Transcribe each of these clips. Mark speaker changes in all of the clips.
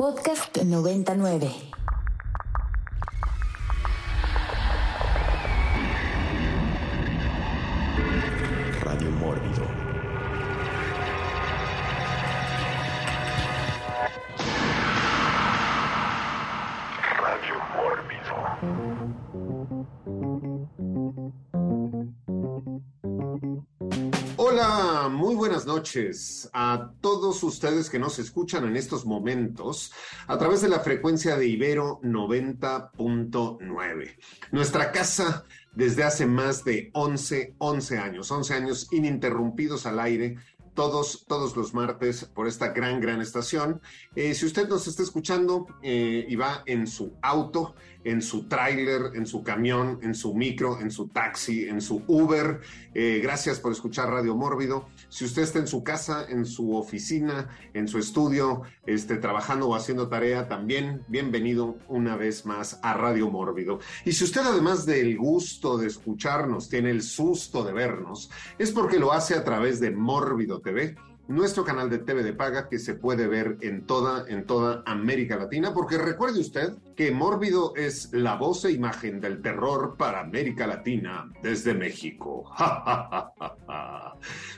Speaker 1: Podcast 99.
Speaker 2: Noches a todos ustedes que nos escuchan en estos momentos a través de la frecuencia de Ibero 90.9. Nuestra casa desde hace más de 11, 11 años, 11 años ininterrumpidos al aire todos, todos los martes por esta gran, gran estación. Eh, si usted nos está escuchando eh, y va en su auto, en su tráiler, en su camión, en su micro, en su taxi, en su Uber, eh, gracias por escuchar Radio Mórbido. Si usted está en su casa, en su oficina, en su estudio, este, trabajando o haciendo tarea, también bienvenido una vez más a Radio Mórbido. Y si usted además del gusto de escucharnos, tiene el susto de vernos, es porque lo hace a través de Mórbido TV, nuestro canal de TV de paga que se puede ver en toda, en toda América Latina, porque recuerde usted que Mórbido es la voz e imagen del terror para América Latina desde México.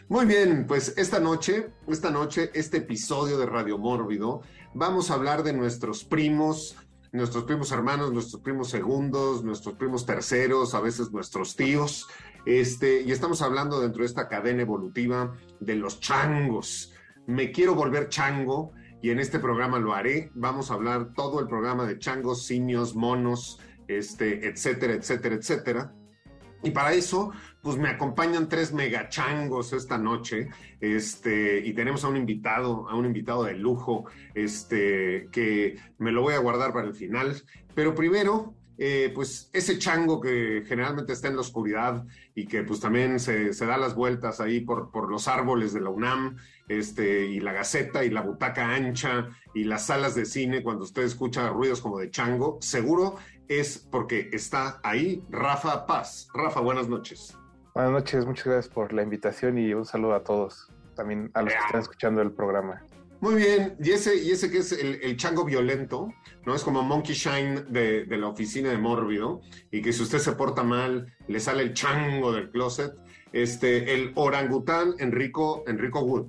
Speaker 2: Muy bien, pues esta noche, esta noche, este episodio de Radio Mórbido, vamos a hablar de nuestros primos, nuestros primos hermanos, nuestros primos segundos, nuestros primos terceros, a veces nuestros tíos, este, y estamos hablando dentro de esta cadena evolutiva de los changos. Me quiero volver chango y en este programa lo haré. Vamos a hablar todo el programa de changos, simios, monos, este, etcétera, etcétera, etcétera. Y para eso, pues me acompañan tres megachangos esta noche, este, y tenemos a un invitado, a un invitado de lujo, este, que me lo voy a guardar para el final. Pero primero, eh, pues ese chango que generalmente está en la oscuridad y que pues también se, da las vueltas ahí por, por, los árboles de la UNAM, este, y la Gaceta y la butaca ancha y las salas de cine, cuando usted escucha ruidos como de chango, seguro es porque está ahí Rafa Paz. Rafa, buenas noches.
Speaker 3: Buenas noches, muchas gracias por la invitación y un saludo a todos, también a los que están escuchando el programa.
Speaker 2: Muy bien, y ese, y ese que es el, chango violento, ¿no? Es como Monkey Shine de, la oficina de Mórbido, y que si usted se porta mal, le sale el chango del closet. Este, el orangután Enrico, Enrico Wood.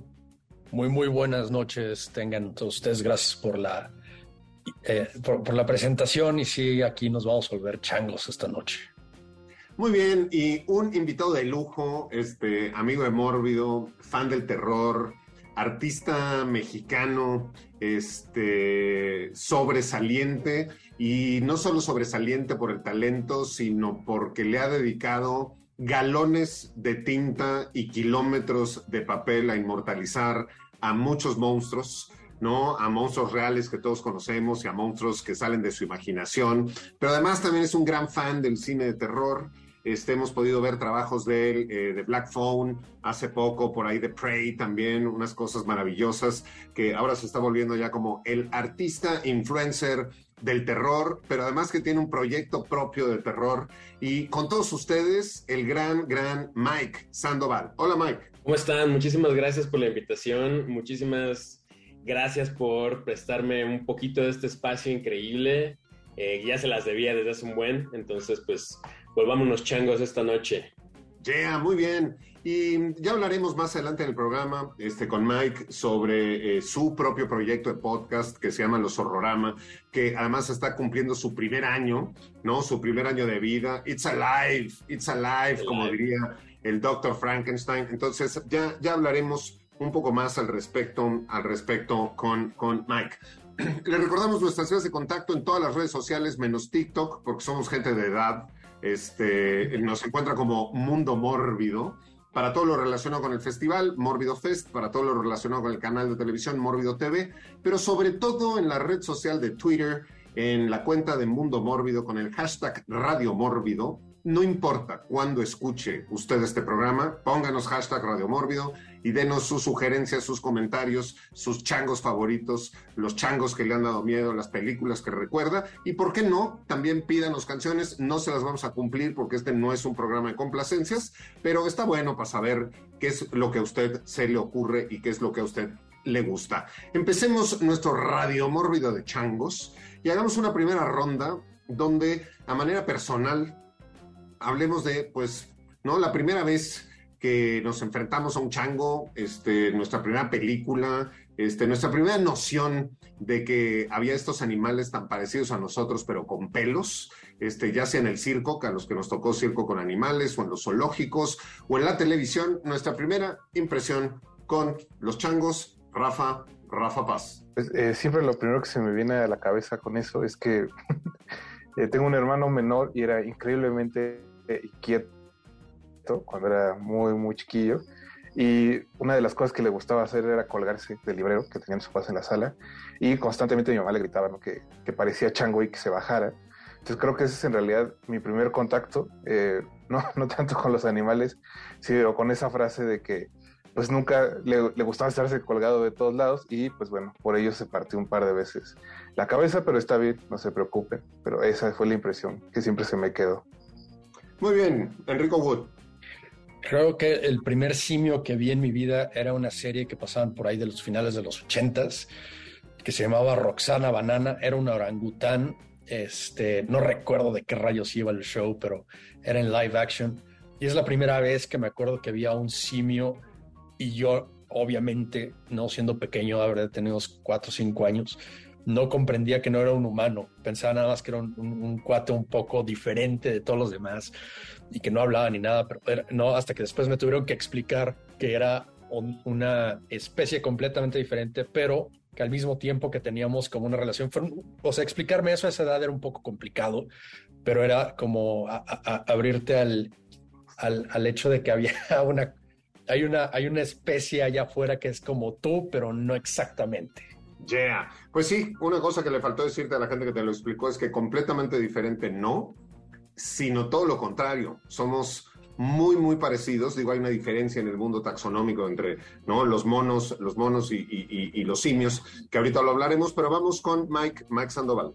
Speaker 4: Muy, muy buenas noches, tengan todos ustedes, gracias por la, eh, por, la presentación, y sí, aquí nos vamos a volver changos esta noche.
Speaker 2: Muy bien, y un invitado de lujo, este, amigo de Mórbido, fan del terror, artista mexicano este, sobresaliente y no solo sobresaliente por el talento, sino porque le ha dedicado galones de tinta y kilómetros de papel a inmortalizar a muchos monstruos. ¿no? A monstruos reales que todos conocemos y a monstruos que salen de su imaginación, pero además también es un gran fan del cine de terror, este, hemos podido ver trabajos de él, eh, de Black Phone, hace poco, por ahí de Prey también, unas cosas maravillosas, que ahora se está volviendo ya como el artista influencer del terror, pero además que tiene un proyecto propio de terror. Y con todos ustedes, el gran, gran Mike Sandoval. Hola Mike.
Speaker 5: ¿Cómo están? Muchísimas gracias por la invitación, muchísimas gracias por prestarme un poquito de este espacio increíble. Eh, ya se las debía desde hace un buen, entonces pues volvámonos changos esta noche.
Speaker 2: Yeah, muy bien. Y ya hablaremos más adelante en el programa este, con Mike sobre eh, su propio proyecto de podcast que se llama Los Horrorama, que además está cumpliendo su primer año, ¿no? Su primer año de vida. It's alive, it's alive, como diría el doctor Frankenstein. Entonces ya, ya hablaremos un poco más al respecto, al respecto con, con Mike. Le recordamos nuestras redes de contacto en todas las redes sociales, menos TikTok, porque somos gente de edad este, nos encuentra como Mundo Mórbido. Para todo lo relacionado con el festival, Mórbido Fest, para todo lo relacionado con el canal de televisión Mórbido TV, pero sobre todo en la red social de Twitter, en la cuenta de Mundo Mórbido con el hashtag Radio Mórbido. No importa cuándo escuche usted este programa, pónganos hashtag Radio Mórbido y denos sus sugerencias, sus comentarios, sus changos favoritos, los changos que le han dado miedo, las películas que recuerda y por qué no, también pídanos canciones, no se las vamos a cumplir porque este no es un programa de complacencias, pero está bueno para saber qué es lo que a usted se le ocurre y qué es lo que a usted le gusta. Empecemos nuestro radio mórbido de changos y hagamos una primera ronda donde a manera personal hablemos de, pues, ¿no? La primera vez que nos enfrentamos a un chango, este, nuestra primera película, este, nuestra primera noción de que había estos animales tan parecidos a nosotros, pero con pelos, este, ya sea en el circo, que a los que nos tocó circo con animales, o en los zoológicos, o en la televisión, nuestra primera impresión con los changos, Rafa, Rafa Paz.
Speaker 3: Eh, siempre lo primero que se me viene a la cabeza con eso es que eh, tengo un hermano menor y era increíblemente eh, quieto cuando era muy, muy chiquillo. Y una de las cosas que le gustaba hacer era colgarse del librero que tenían su casa en la sala. Y constantemente mi mamá le gritaba que, que, parecía chango y que se bajara. Entonces creo que ese es en realidad mi primer contacto, eh, no, no tanto con los animales, sino con esa frase de que pues nunca le, le, gustaba estarse colgado de todos lados y pues bueno, por ello se partió un par de veces la cabeza, pero está bien, no se preocupen. Pero esa fue la impresión que siempre se me quedó.
Speaker 2: Muy bien, Enrico Wood.
Speaker 4: Creo que el primer simio que vi en mi vida era una serie que pasaban por ahí de los finales de los ochentas, que se llamaba Roxana Banana, era un orangután, este, no recuerdo de qué rayos iba el show, pero era en live action. Y es la primera vez que me acuerdo que había un simio y yo, obviamente, no siendo pequeño, habré tenido cuatro o cinco años, no comprendía que no era un humano, pensaba nada más que era un, un, cuate un poco diferente de todos los demás y que no hablaba ni nada, pero no, hasta que después me tuvieron que explicar que era un, una especie completamente diferente, pero que al mismo tiempo que teníamos como una relación, o sea, explicarme eso a esa edad era un poco complicado, pero era como abrirte al, al, al hecho de que había una hay una, hay una especie allá afuera que es como tú, pero no exactamente.
Speaker 2: Yeah. Pues sí, una cosa que le faltó decirte a la gente que te lo explicó es que completamente diferente no, sino todo lo contrario. Somos muy, muy parecidos. Digo, hay una diferencia en el mundo taxonómico entre ¿no? los monos, los monos y, los simios, que ahorita lo hablaremos, pero vamos con Mike, Mike Sandoval.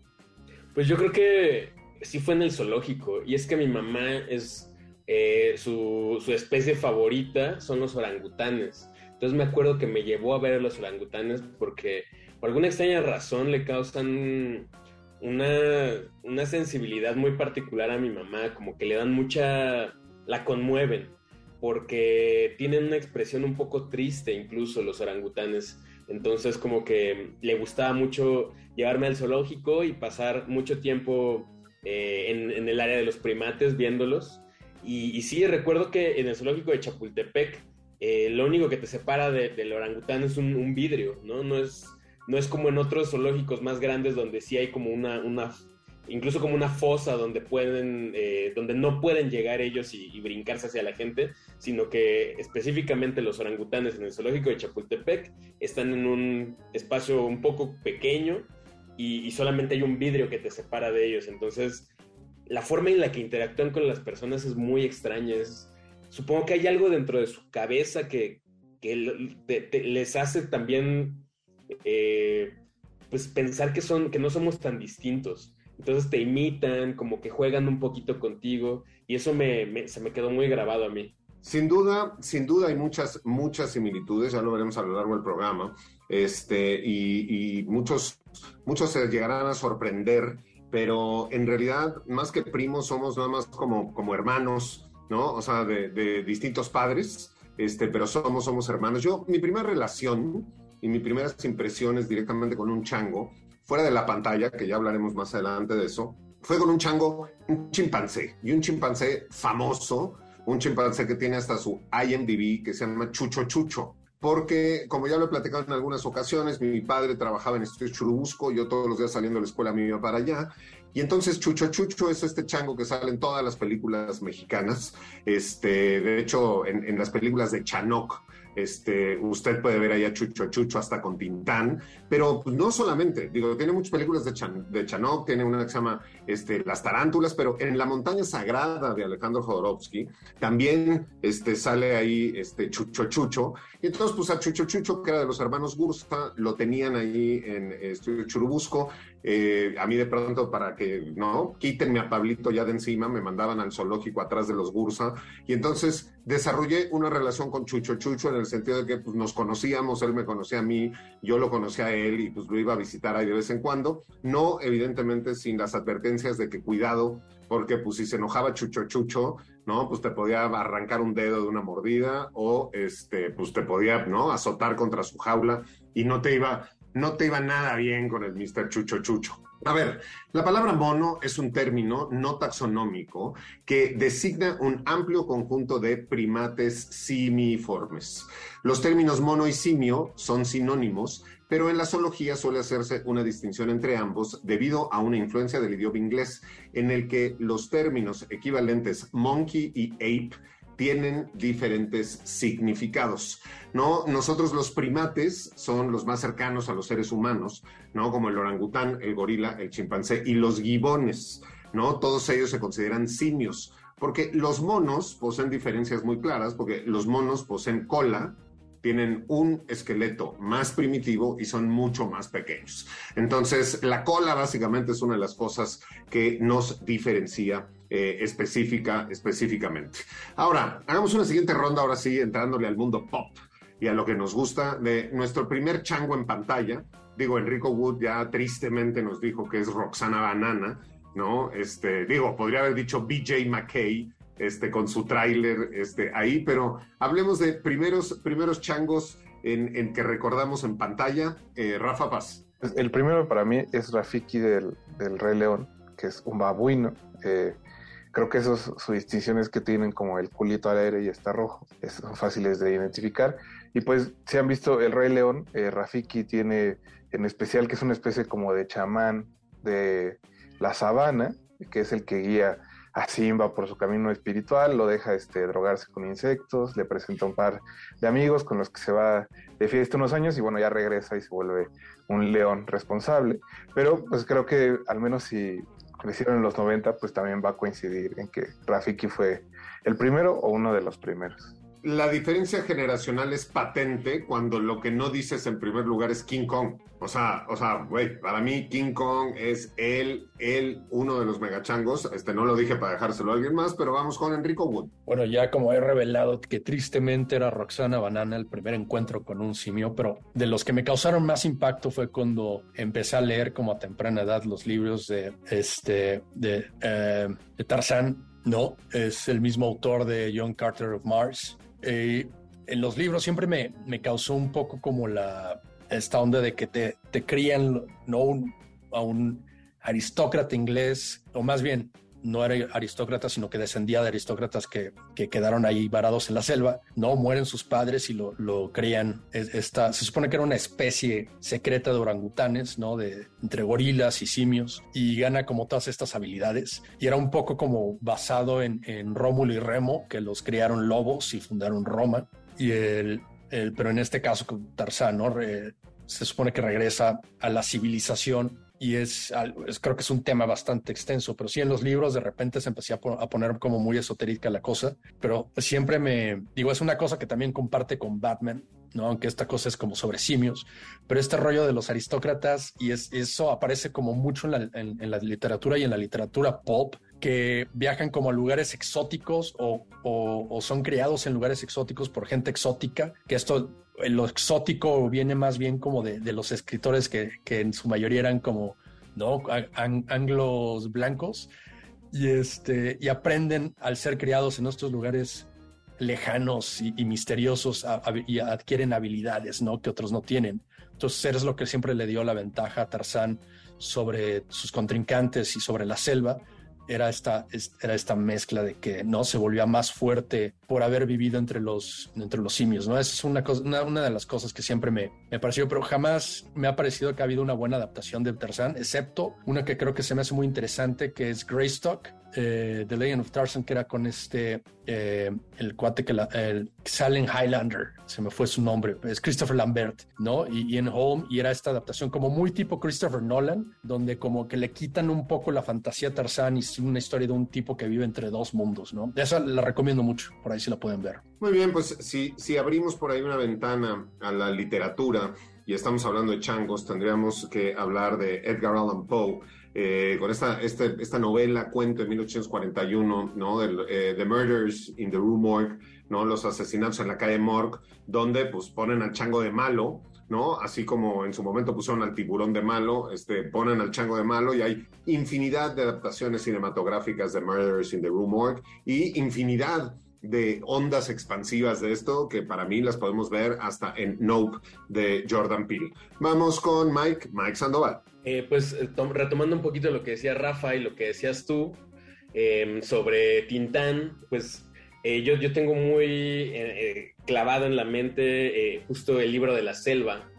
Speaker 5: Pues yo creo que sí fue en el zoológico, y es que mi mamá es eh, su, especie favorita son los orangutanes. Entonces me acuerdo que me llevó a ver los orangutanes porque por alguna extraña razón le causan una, una sensibilidad muy particular a mi mamá, como que le dan mucha, la conmueven, porque tienen una expresión un poco triste incluso los orangutanes. Entonces como que le gustaba mucho llevarme al zoológico y pasar mucho tiempo eh, en, el área de los primates viéndolos y, sí, recuerdo que en el zoológico de Chapultepec, eh, lo único que te separa de, del orangután es un, un, vidrio, ¿no? No es, no es como en otros zoológicos más grandes donde sí hay como una, una incluso como una fosa donde pueden, eh, donde no pueden llegar ellos y, y, brincarse hacia la gente, sino que específicamente los orangutanes en el zoológico de Chapultepec están en un espacio un poco pequeño y, y solamente hay un vidrio que te separa de ellos. Entonces, la forma en la que interactúan con las personas es muy extraña. Es, supongo que hay algo dentro de su cabeza que, que les hace también eh, pues pensar que, son, que no somos tan distintos. Entonces te imitan, como que juegan un poquito contigo y eso me, se me quedó muy grabado a mí.
Speaker 2: Sin duda, sin duda hay muchas, muchas similitudes, ya lo veremos a lo largo del programa, este, y, y muchos, muchos se llegarán a sorprender pero en realidad, más que primos, somos nada más como, como hermanos, ¿no? O sea, de, de, distintos padres, este, pero somos, somos hermanos. Yo, mi primera relación y mis primeras impresiones directamente con un chango, fuera de la pantalla, que ya hablaremos más adelante de eso, fue con un chango, un chimpancé, y un chimpancé famoso, un chimpancé que tiene hasta su IMDb, que se llama Chucho Chucho porque, como ya lo he platicado en algunas ocasiones, mi padre trabajaba en Estudios Churubusco, yo todos los días saliendo de la escuela me iba para allá, y entonces Chucho Chucho es este chango que sale en todas las películas mexicanas, este, de hecho, en, las películas de Chanoc, este, usted puede ver ahí a Chucho Chucho hasta con Tintán, pero pues, no solamente, digo, tiene muchas películas de, Chan, de Chanok, tiene una que se llama este, Las Tarántulas, pero en La Montaña Sagrada de Alejandro Jodorowsky también este, sale ahí este, Chucho Chucho, y entonces pues a Chucho Chucho, que era de los hermanos Gursa, lo tenían ahí en Estudio Churubusco, eh, a mí de pronto para que, no, quítenme a Pablito ya de encima, me mandaban al zoológico atrás de los Gursa, y entonces desarrollé una relación con Chucho Chucho en el sentido de que pues, nos conocíamos, él me conocía a mí, yo lo conocía a él y pues lo iba a visitar ahí de vez en cuando. No, evidentemente, sin las advertencias de que cuidado, porque pues si se enojaba Chucho Chucho, ¿no? Pues te podía arrancar un dedo de una mordida o este, pues te podía, ¿no? Azotar contra su jaula y no te iba, no te iba nada bien con el Mr. Chucho Chucho. A ver, la palabra mono es un término no taxonómico que designa un amplio conjunto de primates simiformes. Los términos mono y simio son sinónimos, pero en la zoología suele hacerse una distinción entre ambos debido a una influencia del idioma inglés, en el que los términos equivalentes monkey y ape tienen diferentes significados, ¿no? Nosotros los primates son los más cercanos a los seres humanos, ¿no? Como el orangután, el gorila, el chimpancé y los gibones, ¿no? Todos ellos se consideran simios, porque los monos poseen diferencias muy claras, porque los monos poseen cola, tienen un esqueleto más primitivo y son mucho más pequeños. Entonces, la cola básicamente es una de las cosas que nos diferencia eh, específica, específicamente. Ahora, hagamos una siguiente ronda, ahora sí, entrándole al mundo pop y a lo que nos gusta de nuestro primer chango en pantalla. Digo, Enrico Wood ya tristemente nos dijo que es Roxana Banana, ¿no? Este, digo, podría haber dicho BJ McKay, este, con su tráiler este, ahí, pero hablemos de primeros, primeros changos en, que recordamos en pantalla. Eh, Rafa Paz.
Speaker 3: El primero para mí es Rafiki del, del Rey León, que es un babuino. Eh, creo que esos, su distinción es que tienen como el culito al aire y está rojo. son fáciles de identificar. Y pues, si han visto el Rey León, eh, Rafiki tiene en especial que es una especie como de chamán de la sabana, que es el que guía a Simba por su camino espiritual, lo deja este, drogarse con insectos, le presenta un par de amigos con los que se va de fiesta unos años y bueno, ya regresa y se vuelve un león responsable. Pero pues creo que al menos si crecieron en los 90, pues también va a coincidir en que Rafiki fue el primero o uno de los primeros
Speaker 2: la diferencia generacional es patente cuando lo que no dices en primer lugar es King Kong. O sea, o sea, güey, para mí King Kong es él, él, uno de los megachangos. Este no lo dije para dejárselo a alguien más, pero vamos con Enrico Wood.
Speaker 4: Bueno, ya como he revelado que tristemente era Roxana Banana el primer encuentro con un simio, pero de los que me causaron más impacto fue cuando empecé a leer como a temprana edad los libros de este de, eh, de Tarzán. No, es el mismo autor de John Carter of Mars eh, en los libros siempre me, me, causó un poco como la esta onda de que te, te crían no a un aristócrata inglés, o más bien no era aristócrata, sino que descendía de aristócratas que, que, quedaron ahí varados en la selva, no mueren sus padres y lo, lo. Esta, se supone que era una especie secreta de orangutanes, ¿no? De, entre gorilas y simios, y gana como todas estas habilidades. Y era un poco como basado en, en Rómulo y Remo, que los criaron lobos y fundaron Roma. Y el, el pero en este caso, Tarzán, ¿no? se supone que regresa a la civilización y es, creo que es un tema bastante extenso, pero sí en los libros de repente se empecé a, poner como muy esotérica la cosa, pero siempre me digo, es una cosa que también comparte con Batman, ¿no? Aunque esta cosa es como sobre simios, pero este rollo de los aristócratas y es, eso aparece como mucho en la, en, la, literatura y en la literatura pop, que viajan como a lugares exóticos o, son criados en lugares exóticos por gente exótica, que esto lo exótico viene más bien como de, los escritores que, en su mayoría eran como ¿no? anglos blancos y, este, y aprenden al ser criados en estos lugares lejanos y, misteriosos y adquieren habilidades ¿no? que otros no tienen. Entonces eres lo que siempre le dio la ventaja a Tarzán sobre sus contrincantes y sobre la selva, era esta, era esta mezcla de que no se volvía más fuerte por haber vivido entre los, entre los simios, ¿no? Esa es una, cosa, una, de las cosas que siempre me, me pareció, pero jamás me ha parecido que ha habido una buena adaptación de Tarzán, excepto una que creo que se me hace muy interesante, que es Greystock, eh, The Legend of Tarzan, que era con este, eh, el cuate que, la, el, Highlander, se me fue su nombre, es Christopher Lambert, ¿no? Y en Home, y era esta adaptación como muy tipo Christopher Nolan, donde como que le quitan un poco la fantasía a Tarzán y es una historia de un tipo que vive entre dos mundos, ¿no? Esa la recomiendo mucho, por ahí si la pueden ver.
Speaker 2: Muy bien, pues si, si abrimos por ahí una ventana a la literatura y estamos hablando de changos, tendríamos que hablar de Edgar Allan Poe eh, con esta, este, esta novela, cuento de 1841, ¿no? Eh, The Murders in the Rue Morgue, ¿no? Los asesinatos en la calle Morgue, donde pues ponen al chango de malo, ¿no? Así como en su momento pusieron al tiburón de malo, este, ponen al chango de malo y hay infinidad de adaptaciones cinematográficas de Murders in the Rue Morgue y infinidad de ondas expansivas de esto que para mí las podemos ver hasta en Nope de Jordan Peele. Vamos con Mike, Mike Sandoval.
Speaker 5: Eh, pues eh, retomando un poquito lo que decía Rafa y lo que decías tú em, sobre Tintán, pues eh, yo, yo tengo muy clavado en la mente justo el libro de la selva.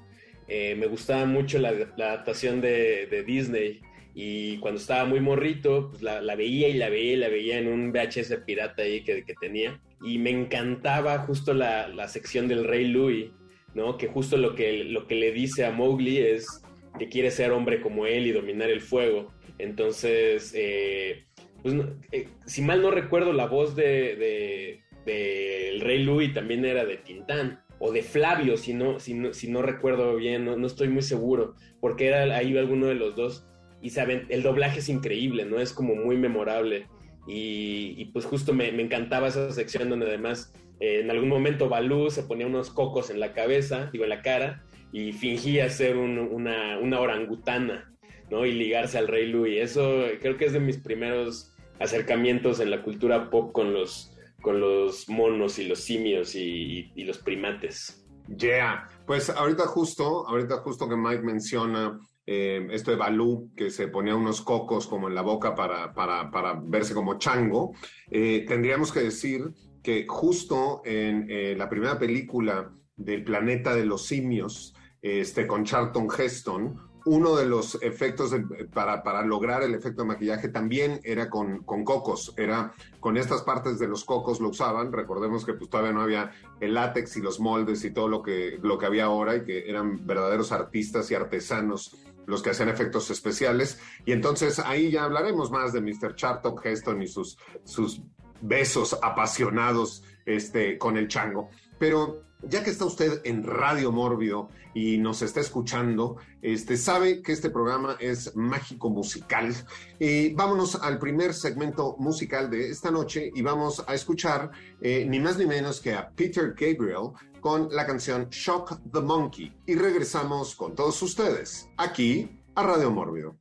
Speaker 5: me gustaba mucho la, adaptación de, de Disney y cuando estaba muy morrito, pues la, veía y la veía y la veía en un VHS pirata ahí que, tenía. Y me encantaba justo la, la, sección del Rey Louis, ¿no? Que justo lo que, lo que le dice a Mowgli es que quiere ser hombre como él y dominar el fuego. Entonces, eh, pues, eh, si mal no recuerdo, la voz de, de, el Rey Louis también era de Tintán o de Flavio, si no, si no, si no recuerdo bien, no, no, estoy muy seguro, porque era ahí alguno de los dos y saben, el doblaje es increíble, ¿no? Es como muy memorable. Y, pues justo me, encantaba esa sección donde además eh, en algún momento Balú se ponía unos cocos en la cabeza, digo en la cara, y fingía ser una, una, orangutana, ¿no? Y ligarse al Rey Louis. Eso creo que es de mis primeros acercamientos en la cultura pop con los, con los monos y los simios y, y los primates.
Speaker 2: Yeah, pues ahorita justo, ahorita justo que Mike menciona eh, esto de Balú, que se ponía unos cocos como en la boca para, para, para verse como chango, eh, tendríamos que decir que justo en eh, la primera película del planeta de los simios, este, con Charlton Heston, uno de los efectos para, para, lograr el efecto de maquillaje también era con, con, cocos, era con estas partes de los cocos lo usaban, recordemos que pues todavía no había el látex y los moldes y todo lo que, lo que había ahora y que eran verdaderos artistas y artesanos los que hacen efectos especiales. Y entonces ahí ya hablaremos más de Mr. Charlton Heston y sus, sus besos apasionados este, con el chango. Pero ya que está usted en Radio Mórbido y nos está escuchando, este, sabe que este programa es mágico musical. Y vámonos al primer segmento musical de esta noche y vamos a escuchar eh, ni más ni menos que a Peter Gabriel con la canción Shock the Monkey. Y regresamos con todos ustedes aquí a Radio Mórbido.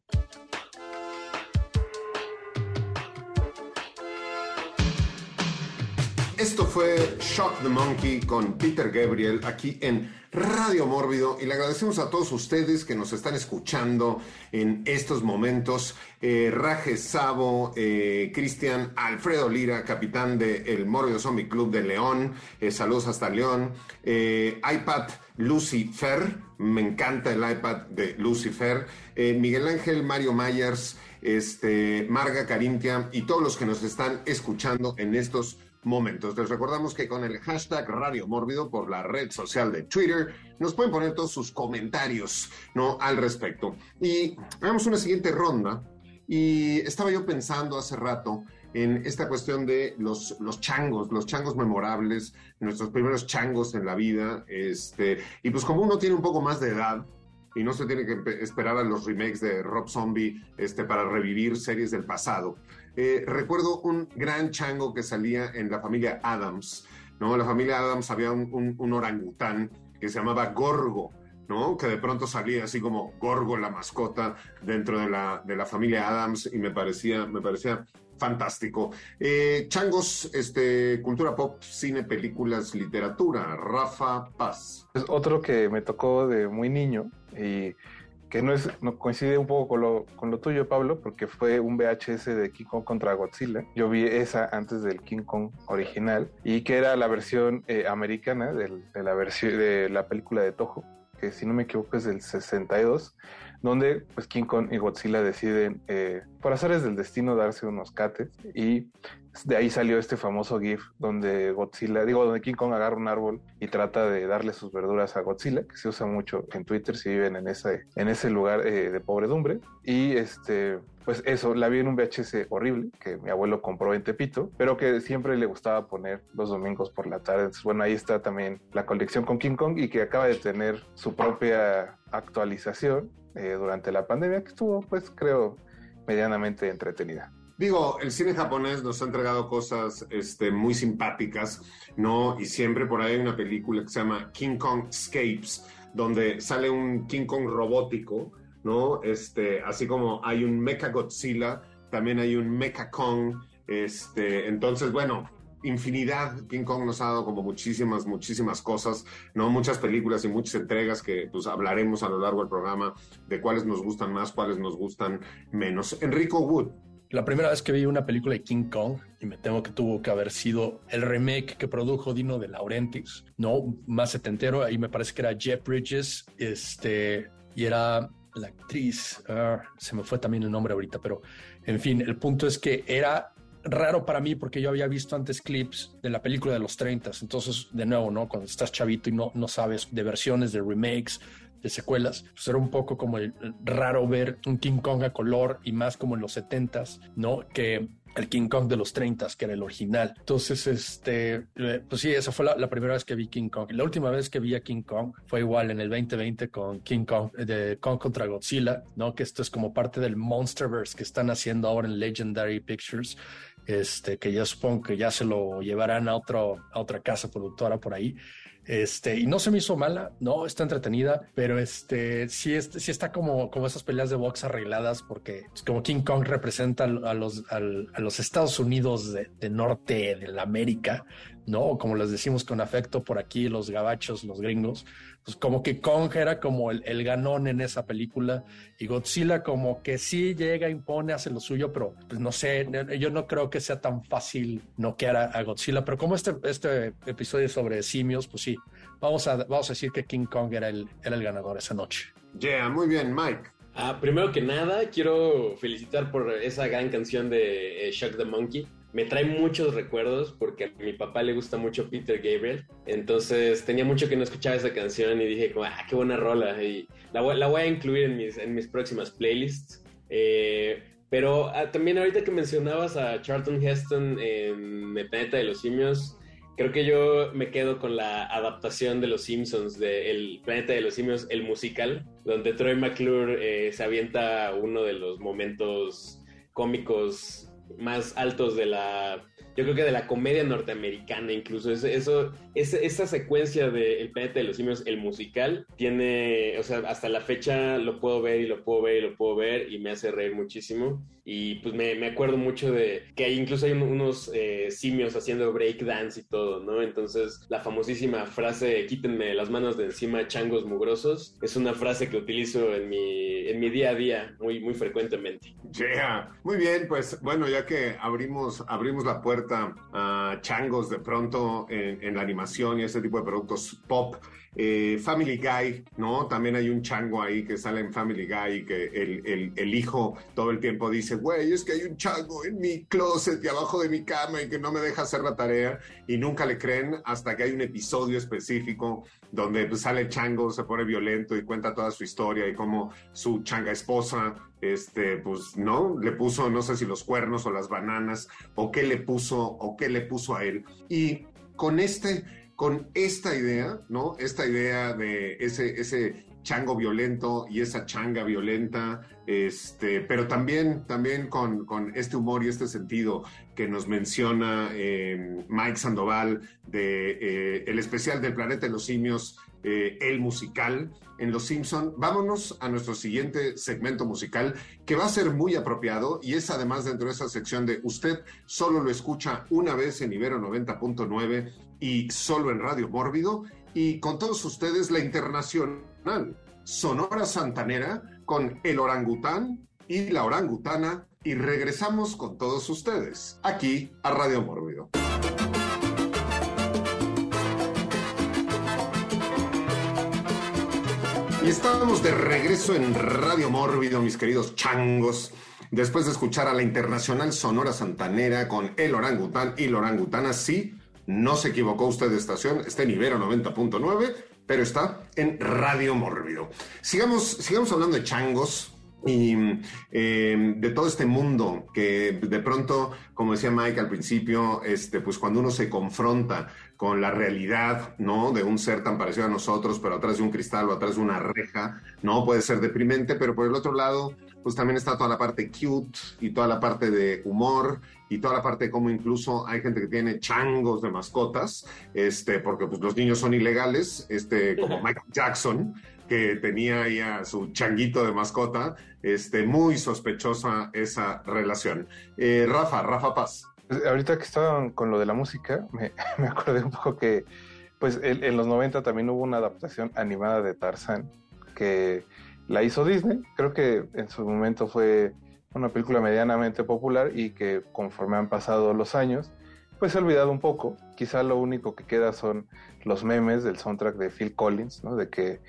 Speaker 2: Esto fue Shock the Monkey con Peter Gabriel aquí en Radio Mórbido y le agradecemos a todos ustedes que nos están escuchando en estos momentos. Eh, Raje Sabo, eh, Cristian Alfredo Lira, capitán del el Mórbido Zombie Club de León. Eh, saludos hasta León. Eh, iPad Lucifer, me encanta el iPad de Lucifer. Miguel Ángel Mario Myers, este, Marga Carintia y todos los que nos están escuchando en estos momentos. Les recordamos que con el hashtag Radio Mórbido por la red social de Twitter nos pueden poner todos sus comentarios ¿no? al respecto. Y hagamos una siguiente ronda. Y estaba yo pensando hace rato en esta cuestión de los, los changos, los changos memorables, nuestros primeros changos en la vida. Este, y pues como uno tiene un poco más de edad, y no se tiene que esperar a los remakes de Rob Zombie este, para revivir series del pasado. Eh, recuerdo un gran chango que salía en la familia Adams, ¿no? La familia Adams había un, orangután que se llamaba Gorgo, ¿no? Que de pronto salía así como Gorgo, la mascota, dentro de la, de la familia Adams y me parecía, me parecía fantástico. Eh, changos, este, cultura pop, cine, películas, literatura. Rafa Paz.
Speaker 3: Es otro que me tocó de muy niño y que no, es, no coincide un poco con lo, con lo tuyo, Pablo, porque fue un VHS de King Kong contra Godzilla. Yo vi esa antes del King Kong original y que era la versión eh, americana de, la versión de la película de Toho, que si no me equivoco es del 62, donde pues King Kong y Godzilla deciden, eh, por hacerles del destino, darse unos cates y de ahí salió este famoso GIF donde Godzilla, digo, donde King Kong agarra un árbol y trata de darle sus verduras a Godzilla, que se usa mucho en Twitter si viven en ese, en ese lugar eh, de pobredumbre. Y este, pues eso, la vi en un VHS horrible que mi abuelo compró en Tepito, pero que siempre le gustaba poner los domingos por la tarde. Bueno, ahí está también la colección con King Kong y que acaba de tener su propia actualización eh, durante la pandemia, que estuvo, pues creo, medianamente entretenida.
Speaker 2: Digo, el cine japonés nos ha entregado cosas este, muy simpáticas, ¿no? Y siempre por ahí hay una película que se llama King Kong Escapes, donde sale un King Kong robótico, ¿no? Este, así como hay un Mecha Godzilla, también hay un Mecha Kong, este, entonces, bueno, infinidad. King Kong nos ha dado como muchísimas, muchísimas cosas, ¿no? Muchas películas y muchas entregas que pues hablaremos a lo largo del programa de cuáles nos gustan más, cuáles nos gustan menos. Enrico Wood.
Speaker 4: La primera vez que vi una película de King Kong, y me temo que tuvo que haber sido el remake que produjo Dino de Laurentiis, ¿no? Más setentero, ahí me parece que era Jeff Bridges, este, y era la actriz, ah, se me fue también el nombre ahorita, pero en fin, el punto es que era raro para mí porque yo había visto antes clips de la película de los 30, entonces de nuevo, ¿no? Cuando estás chavito y no, no sabes de versiones, de remakes, de secuelas, pues era un poco como raro ver un King Kong a color y más como en los 70s, ¿no? Que el King Kong de los 30, que era el original. Entonces, este, eh, pues sí, esa fue la, primera vez que vi King Kong. La última vez que vi a King Kong fue igual en el 2020 con King Kong, de Kong contra Godzilla, ¿no? Que esto es como parte del Monsterverse que están haciendo ahora en Legendary Pictures este, que ya supongo que ya se lo llevarán a, otro, a otra casa productora por ahí. Este, y no se me hizo mala, no, está entretenida, pero este, sí, sí está como, como esas peleas de box arregladas, porque como King Kong representa a los, a los Estados Unidos de norte de la América, ¿no? Como les decimos con afecto por aquí, los gabachos, los gringos, pues como que Kong era como el, ganón en esa película y Godzilla como que sí llega, impone, hace lo suyo, pero pues no sé, yo no creo que sea tan fácil noquear a, a Godzilla, pero como este, este episodio sobre simios, pues sí, vamos a, vamos a decir que King Kong era el, era el ganador esa noche.
Speaker 2: Yeah, muy bien, Mike.
Speaker 5: Ah, primero que nada, quiero felicitar por esa gran canción de eh, Shock the Monkey me trae muchos recuerdos porque a mi papá le gusta mucho Peter Gabriel. Entonces tenía mucho que no escuchaba esa canción y dije, ah, qué buena rola. Y la, la voy a incluir en mis, en mis próximas playlists. Eh, pero ah, también ahorita que mencionabas a Charlton Heston en El Planeta de los Simios, creo que yo me quedo con la adaptación de Los Simpsons de El Planeta de los Simios, el musical, donde Troy McClure eh, se avienta uno de los momentos cómicos más altos de la, yo creo que de la comedia norteamericana incluso. Eso, esa secuencia de El planeta de los simios, el musical, tiene, o sea, hasta la fecha lo puedo ver y lo puedo ver y lo puedo ver y me hace reír muchísimo. Y pues me, me acuerdo mucho de que incluso hay unos eh, simios haciendo breakdance y todo, ¿no? Entonces, la famosísima frase, quítenme las manos de encima, changos mugrosos, es una frase que utilizo en mi, en mi día a día muy, muy frecuentemente.
Speaker 2: Yeah, muy bien, pues bueno, ya que abrimos, abrimos la puerta a changos de pronto en, en la animación y ese tipo de productos pop, eh, Family Guy, ¿no? También hay un chango ahí que sale en Family Guy y que el, el, hijo todo el tiempo dice, güey, es que hay un chango en mi closet y abajo de mi cama y que no me deja hacer la tarea y nunca le creen hasta que hay un episodio específico donde pues, sale el chango, se pone violento y cuenta toda su historia y cómo su changa esposa, este, pues, ¿no? Le puso, no sé si los cuernos o las bananas o qué le puso o qué le puso a él. Y con este con esta idea, ¿no? Esta idea de ese, ese chango violento y esa changa violenta, este, pero también, también con, con este humor y este sentido que nos menciona eh, Mike Sandoval de eh, el especial del Planeta de los Simios, eh, el musical en Los Simpson. Vámonos a nuestro siguiente segmento musical que va a ser muy apropiado y es además dentro de esa sección de usted solo lo escucha una vez en Ibero 90.9 y solo en Radio Mórbido. Y con todos ustedes la internacional Sonora Santanera con el orangután y la orangutana. Y regresamos con todos ustedes aquí a Radio Mórbido. Y estamos de regreso en Radio Mórbido, mis queridos changos después de escuchar a la Internacional Sonora Santanera con El Orangután y la Orangutana, sí, no se equivocó usted de estación, está en Ibero 90.9, pero está en Radio Mórbido. Sigamos, sigamos hablando de changos y em, de todo este mundo que de pronto, como decía Mike al principio, este, pues cuando uno se confronta con la realidad, ¿no? De un ser tan parecido a nosotros, pero atrás de un cristal o atrás de una reja, ¿no? Puede ser deprimente, pero por el otro lado, pues también está toda la parte cute y toda la parte de humor y toda la parte de cómo incluso hay gente que tiene changos de mascotas, este, porque pues los niños son ilegales, este, como Michael Jackson, que tenía ahí a su changuito de mascota, este, muy sospechosa esa relación. Eh, Rafa, Rafa Paz.
Speaker 3: Pues, ahorita que estaban con lo de la música, me, me acordé un poco que pues en, en, los 90 también hubo una adaptación animada de Tarzan que la hizo Disney. Creo que en su momento fue una película medianamente popular y que conforme han pasado los años, pues se ha olvidado un poco. Quizá lo único que queda son los memes del soundtrack de Phil Collins, ¿no? De que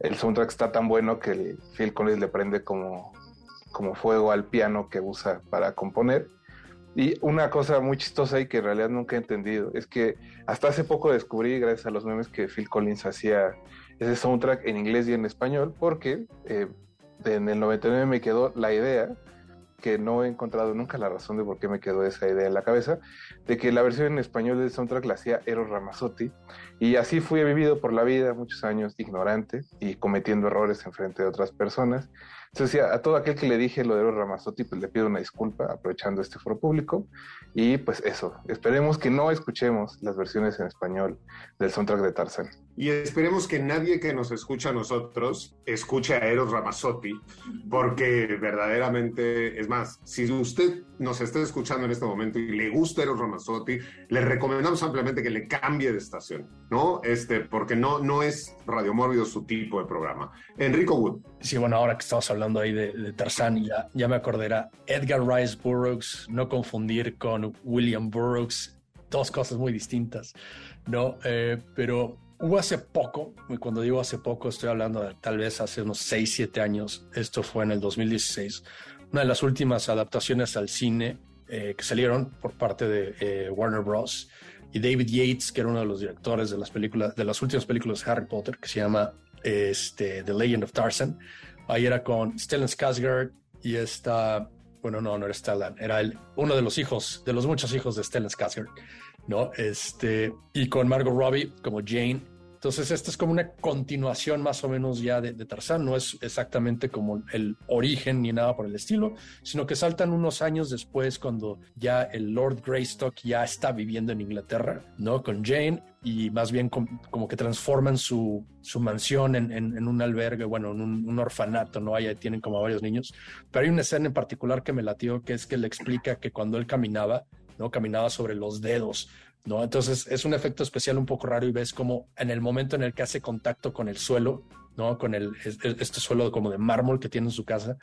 Speaker 3: el soundtrack está tan bueno que Phil Collins le prende como, como fuego al piano que usa para componer. Y una cosa muy chistosa y que en realidad nunca he entendido es que hasta hace poco descubrí, gracias a los memes, que Phil Collins hacía ese soundtrack en inglés y en español, porque eh, en el 99 me quedó la idea que no he encontrado nunca la razón de por qué me quedó esa idea en la cabeza, de que la versión en español del soundtrack la hacía Eros Ramazzotti, y así fui vivido por la vida muchos años ignorante y cometiendo errores en frente de otras personas. Entonces, a todo aquel que le dije lo de Eros Ramazzotti, pues le pido una disculpa aprovechando este foro público, y pues eso, esperemos que no escuchemos las versiones en español del soundtrack de Tarzan.
Speaker 2: Y esperemos que nadie que nos escucha a nosotros escuche a Eros Ramazzotti, porque verdaderamente, es más, si usted nos está escuchando en este momento y le gusta Eros Ramazzotti, le recomendamos ampliamente que le cambie de estación, ¿no? Este, porque no, no es Radio Mórbido su tipo de programa. Enrico Wood.
Speaker 4: Sí, bueno, ahora que estamos hablando ahí de, de ya, ya me acordará. Edgar Rice Burroughs, no confundir con William Burroughs, dos cosas muy distintas, ¿no? Eh, pero hubo hace poco, y cuando digo hace poco, estoy hablando de tal vez hace unos 6, 7 años, esto fue en el 2016, una de las últimas adaptaciones al cine eh, que salieron por parte de eh, Warner Bros. Y David Yates, que era uno de los directores de las películas, de las últimas películas de Harry Potter, que se llama este, The Legend of Tarzan. Ahí era con Stellan Skarsgård y esta, bueno, no, no era Stellan, era el, uno de los hijos, de los muchos hijos de Stellan Skarsgård, ¿no? Este, y con Margot Robbie como Jane. Entonces, esta es como una continuación más o menos ya de, Tarzán, no es exactamente como el origen ni nada por el estilo, sino que saltan unos años después cuando ya el Lord Greystock ya está viviendo en Inglaterra, ¿no? Con Jane y más bien com, como que transforman su, su mansión en, un albergue, bueno, en un, un, orfanato, ¿no? Ahí tienen como varios niños, pero hay una escena en particular que me latió, que es que le explica que cuando él caminaba, ¿no? Caminaba sobre los dedos, Entonces es un efecto especial un poco raro y ves como en el momento en el que hace contacto con el suelo, ¿no? Con este suelo como de mármol que tiene en su casa,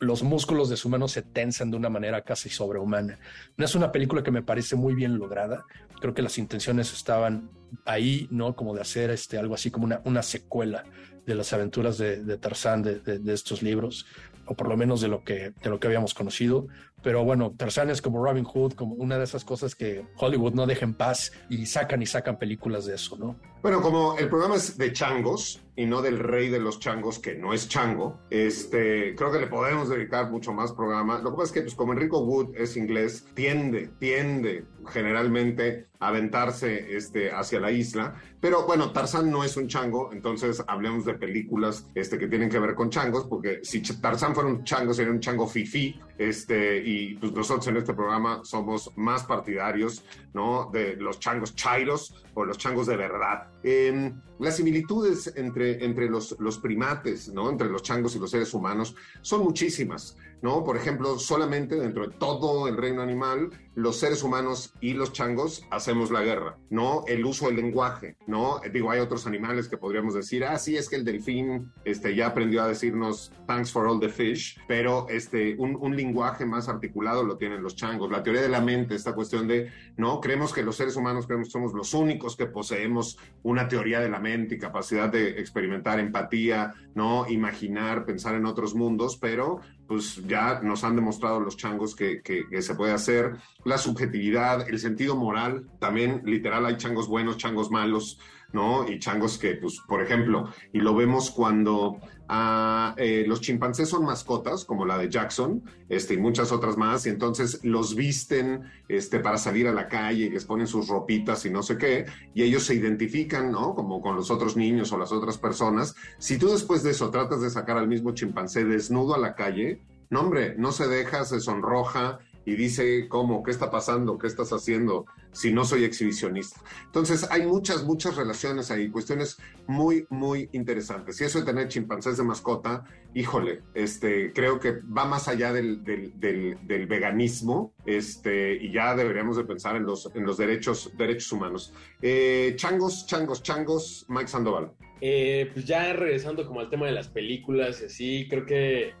Speaker 4: los músculos de su mano se tensan de una manera casi sobrehumana. No es una película que me parece muy bien lograda. Creo que las intenciones estaban ahí, ¿no? Como de hacer este, algo así como una, secuela de las aventuras de, Tarzán de, de, estos libros, o por lo menos de lo que, de lo que habíamos conocido. Pero bueno, Tarzán es como Robin Hood, como una de esas cosas que Hollywood no deja en paz y sacan y sacan películas de eso, ¿no?
Speaker 2: Bueno, como el programa es de changos y no del rey de los changos, que no es chango, este, creo que le podemos dedicar mucho más programa. Lo que pasa es que, pues, como Enrico Wood es inglés, tiende, tiende generalmente a aventarse este, hacia la isla. Pero bueno, Tarzán no es un chango, entonces hablemos de películas este, que tienen que ver con changos, porque si Tarzán fuera un chango, sería un chango fifi, este, y pues nosotros en este programa somos más partidarios, ¿no? De los changos chairos o los changos de verdad. Eh, las similitudes entre, entre los, los primates, ¿no? Entre los changos y los seres humanos son muchísimas. ¿No? Por ejemplo, solamente dentro de todo el reino animal, los seres humanos y los changos hacemos la guerra, ¿no? El uso del lenguaje, ¿no? Digo, hay otros animales que podríamos decir, ah, sí, es que el delfín este, ya aprendió a decirnos thanks for all the fish, pero este, un, un lenguaje más articulado lo tienen los changos. La teoría de la mente, esta cuestión de, ¿no? Creemos que los seres humanos creemos que somos los únicos que poseemos una teoría de la mente y capacidad de experimentar empatía, ¿no? Imaginar, pensar en otros mundos, pero pues ya nos han demostrado los changos que, que, que, se puede hacer, la subjetividad, el sentido moral, también literal hay changos buenos, changos malos, ¿no? Y changos que, pues, por ejemplo, y lo vemos cuando uh, eh, los chimpancés son mascotas, como la de Jackson, este, y muchas otras más, y entonces los visten este, para salir a la calle y les ponen sus ropitas y no sé qué, y ellos se identifican, ¿no? Como con los otros niños o las otras personas. Si tú después de eso tratas de sacar al mismo chimpancé desnudo a la calle, No, hombre, no se deja, se sonroja y dice, ¿cómo? ¿Qué está pasando? ¿Qué estás haciendo? Si no soy exhibicionista. Entonces, hay muchas, muchas relaciones ahí, cuestiones muy, muy interesantes. Y eso de tener chimpancés de mascota, híjole, este, creo que va más allá del, del, veganismo, este, y ya deberíamos de pensar en los, en los derechos, derechos humanos. Eh, changos, changos, changos, Mike Sandoval.
Speaker 5: Eh, pues ya regresando como al tema de las películas y así, creo que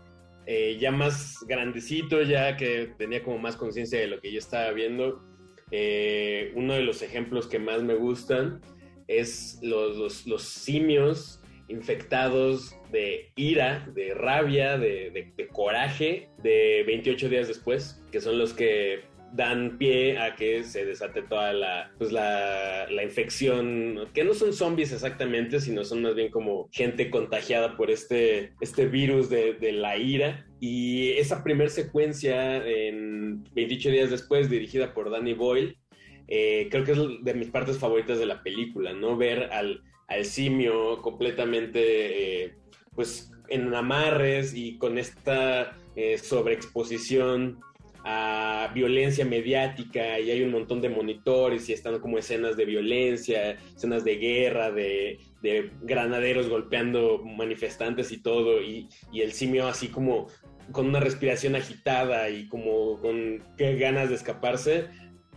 Speaker 5: eh, ya más grandecito, ya que tenía como más conciencia de lo que yo estaba viendo, eh, uno de los ejemplos que más me gustan es los, los, simios infectados de ira, de rabia, de, de, coraje, de 28 días después, que son los que dan pie a que se desate toda la, pues la, la, infección, que no son zombies exactamente, sino son más bien como gente contagiada por este, este virus de, de la ira. Y esa primera secuencia en 28 días después, dirigida por Danny Boyle, eh, creo que es de mis partes favoritas de la película, ¿no? Ver al, al simio completamente, eh, pues, en amarres y con esta eh, sobreexposición a violencia mediática y hay un montón de monitores y están como escenas de violencia, escenas de guerra, de, granaderos golpeando manifestantes y todo, y, el simio así como con una respiración agitada y como con ganas de escaparse,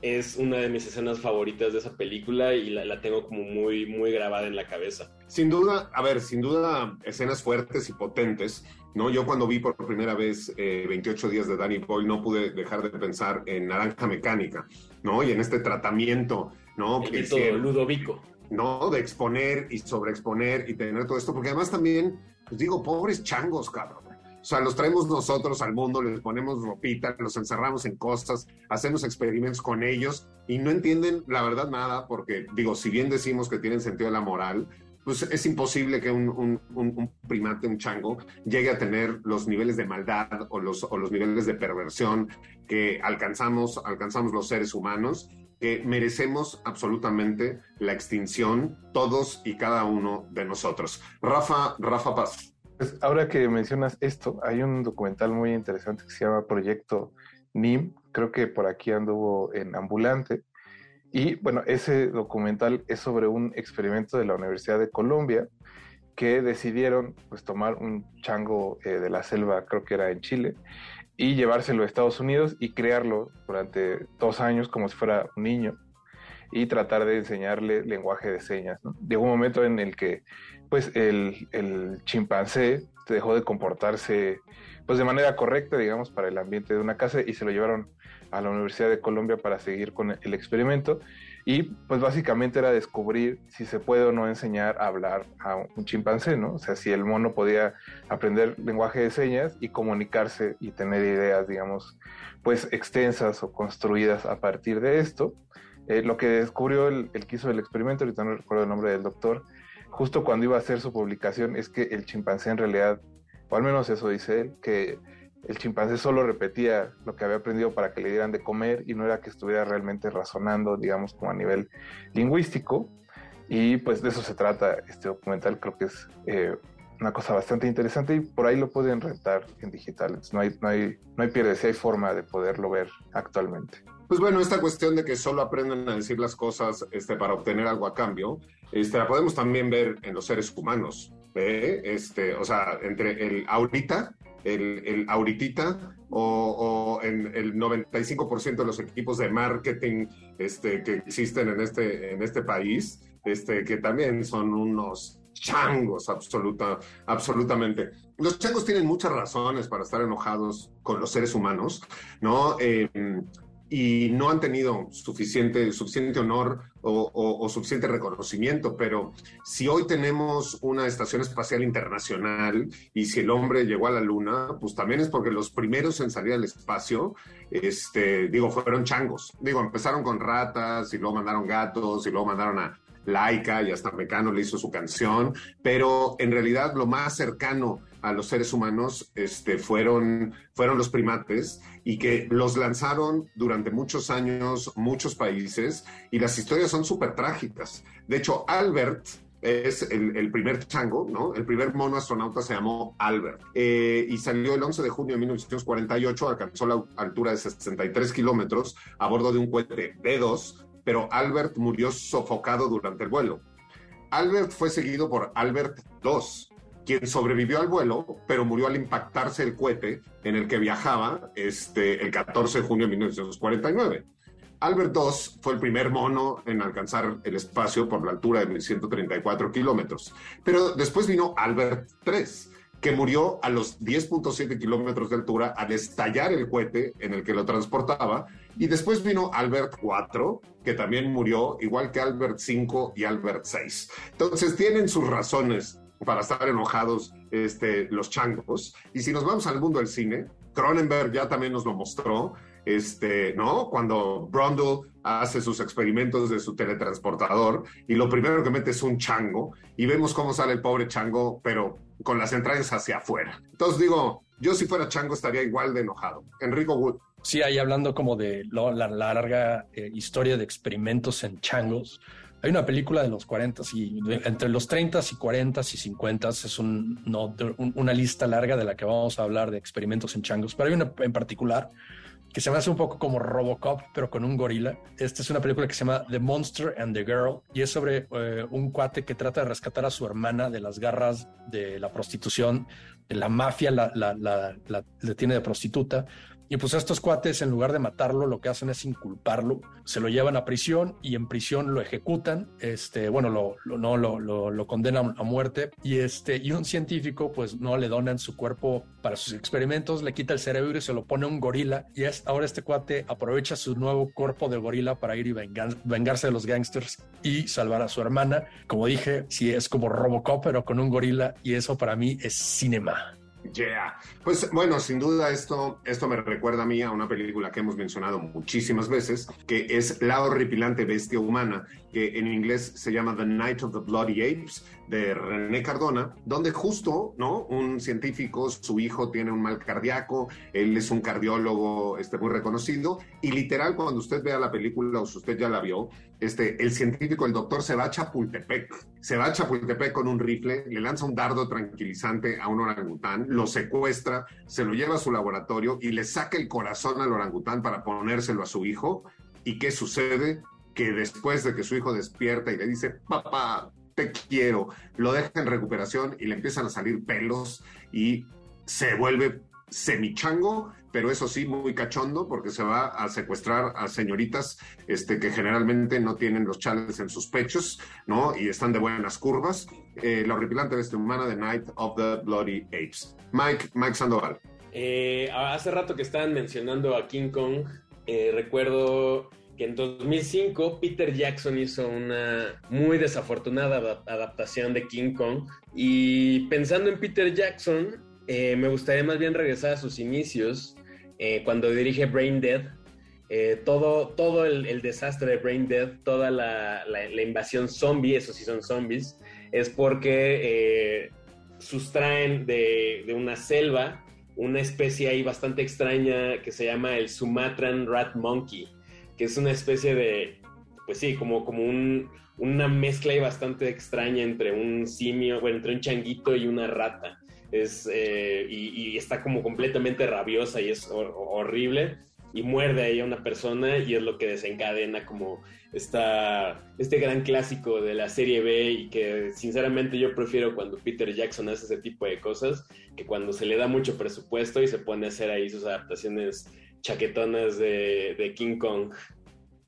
Speaker 5: es una de mis escenas favoritas de esa película y la, la, tengo como muy, muy grabada en la cabeza.
Speaker 2: Sin duda, a ver, sin duda, escenas fuertes y potentes. ¿No? Yo cuando vi por primera vez 28 eh, días de Danny Boyle no pude dejar de pensar en Naranja Mecánica, ¿no? Y en este tratamiento, ¿no?
Speaker 5: El que Ludovico.
Speaker 2: ¿no? De exponer y sobreexponer y tener todo esto, porque además también, pues digo, pobres changos, cabrón. O sea, los traemos nosotros al mundo, les ponemos ropita, los encerramos en costas, hacemos experimentos con ellos y no entienden la verdad nada, porque digo, si bien decimos que tienen sentido de la moral, pues es imposible que un, primate, un chango, llegue a tener los niveles de maldad o los, o los niveles de perversión que alcanzamos, alcanzamos los seres humanos, que merecemos absolutamente la extinción todos y cada uno de nosotros. Rafa, Rafa Paz.
Speaker 3: Pues ahora que mencionas esto, hay un documental muy interesante que se llama Proyecto NIM, creo que por aquí anduvo en Ambulante, y bueno, ese documental es sobre un experimento de la Universidad de Colombia que decidieron pues tomar un chango eh, de la selva, creo que era en Chile, y llevárselo a Estados Unidos y crearlo durante dos años como si fuera un niño y tratar de enseñarle lenguaje de señas. ¿no? Llegó un momento en el que pues el, el chimpancé dejó de comportarse pues de manera correcta, digamos, para el ambiente de una casa y se lo llevaron a la Universidad de Colombia para seguir con el experimento y pues básicamente era descubrir si se puede o no enseñar a hablar a un chimpancé, ¿no? O sea, si el mono podía aprender lenguaje de señas y comunicarse y tener ideas, digamos, pues extensas o construidas a partir de esto. Eh, lo que descubrió el, el que hizo el experimento, ahorita no recuerdo el nombre del doctor, justo cuando iba a hacer su publicación, es que el chimpancé en realidad, o al menos eso dice él, que el chimpancé solo repetía lo que había aprendido para que le dieran de comer y no era que estuviera realmente razonando, digamos, como a nivel lingüístico. Y pues de eso se trata este documental, creo que es eh, una cosa bastante interesante y por ahí lo pueden rentar en digital. no hay, no hay, no hay pierde, hay forma de poderlo ver actualmente.
Speaker 2: Pues bueno, esta cuestión de que solo aprenden a decir las cosas este, para obtener algo a cambio, este, la podemos también ver en los seres humanos. ¿eh? Este, o sea, entre el ahorita el, el ahorita o, en el 95% de los equipos de marketing este, que existen en este, en este país, este, que también son unos changos, absoluta, absolutamente. Los changos tienen muchas razones para estar enojados con los seres humanos, ¿no? Eh, y no han tenido suficiente, suficiente honor o, suficiente reconocimiento, pero si hoy tenemos una estación espacial internacional y si el hombre llegó a la luna, pues también es porque los primeros en salir al espacio, este, digo, fueron changos. Digo, empezaron con ratas y luego mandaron gatos y luego mandaron a Laika y hasta Mecano le hizo su canción, pero en realidad lo más cercano a los seres humanos este, fueron, fueron los primates y que los lanzaron durante muchos años muchos países y las historias son súper trágicas. De hecho, Albert, es el, primer chango, ¿no? El primer mono astronauta se llamó Albert eh, y salió el 11 de junio de 1948, alcanzó la altura de 63 kilómetros a bordo de un cohete B-2, pero Albert murió sofocado durante el vuelo. Albert fue seguido por Albert II, quien sobrevivió al vuelo, pero murió al impactarse el cohete en el que viajaba este, el 14 de junio de 1949. Albert II fue el primer mono en alcanzar el espacio por la altura de 134 kilómetros. Pero después vino Albert III, que murió a los 10.7 kilómetros de altura al estallar el cohete en el que lo transportaba. Y después vino Albert IV, que también murió, igual que Albert V y Albert VI. Entonces tienen sus razones para estar enojados este, los changos. Y si nos vamos al mundo del cine, Cronenberg ya también nos lo mostró este, ¿no? Cuando Brundle hace sus experimentos de su teletransportador y lo primero que mete es un chango y vemos cómo sale el pobre chango, pero con las entrañas hacia afuera. Entonces digo, yo si fuera chango estaría igual de enojado. Enrico Wood.
Speaker 4: Sí, ahí hablando como de la, larga eh, historia de experimentos en changos. Hay una película de los 40 y entre los 30 y 40 y 50 es una lista larga de la que vamos a hablar de experimentos en changos, pero hay una en particular que se me hace un poco como Robocop, pero con un gorila. Esta es una película que se llama The Monster and the Girl y es sobre eh, un cuate que trata de rescatar a su hermana de las garras de la prostitución. La mafia la, la, la, la, la tiene de prostituta y pues estos cuates, en lugar de matarlo, lo que hacen es inculparlo, se lo llevan a prisión y en prisión lo ejecutan, este, bueno, lo, no, lo, lo, condenan a muerte y, este, y un científico pues no le donan su cuerpo para sus experimentos, le quita el cerebro y se lo pone un gorila y es, ahora este cuate aprovecha su nuevo cuerpo de gorila para ir y vengarse de los gangsters y salvar a su hermana. Como dije, sí es como Robocop, pero con un gorila y eso para mí es cinema.
Speaker 2: Yeah. Pues bueno, sin duda esto, esto me recuerda a mí a una película que hemos mencionado muchísimas veces, que es La horripilante bestia humana, que en inglés se llama The Night of the Bloody Apes, de René Cardona, donde justo, ¿no? Un científico, su hijo tiene un mal cardíaco, él es un cardiólogo este, muy reconocido, y literal cuando usted vea la película o si usted ya la vio, este, el científico, el doctor se va a Chapultepec, se va a Chapultepec con un rifle, le lanza un dardo tranquilizante a un orangután, lo secuestra, se lo lleva a su laboratorio y le saca el corazón al orangután para ponérselo a su hijo. ¿Y qué sucede? Que después de que su hijo despierta y le dice, papá, te quiero, lo deja en recuperación y le empiezan a salir pelos y se vuelve semichango, pero eso sí, muy cachondo, porque se va a secuestrar a señoritas este, que generalmente no tienen los chales en sus pechos, ¿no? Y están de buenas curvas. Eh, la horripilante bestia humana, The Night of the Bloody Apes. Mike, Mike Sandoval.
Speaker 5: Eh, hace rato que estaban mencionando a King Kong, eh, recuerdo que en 2005 Peter Jackson hizo una muy desafortunada adaptación de King Kong y pensando en Peter Jackson, eh, me gustaría más bien regresar a sus inicios, eh, cuando dirige Brain Dead. Eh, todo todo el, desastre de Brain Dead, toda la, invasión zombie, eso sí son zombies, es porque sustraen de, una selva una especie ahí bastante extraña que se llama el Sumatran Rat Monkey, que es una especie de, pues sí, como, como un, una mezcla ahí bastante extraña entre un simio, bueno, entre un changuito y una rata es, eh, y, está como completamente rabiosa y es horrible y muerde ahí a una persona y es lo que desencadena como esta, este gran clásico de la serie B y que sinceramente yo prefiero cuando Peter Jackson hace ese tipo de cosas que cuando se le da mucho presupuesto y se pone a hacer ahí sus adaptaciones chaquetonas de, King Kong.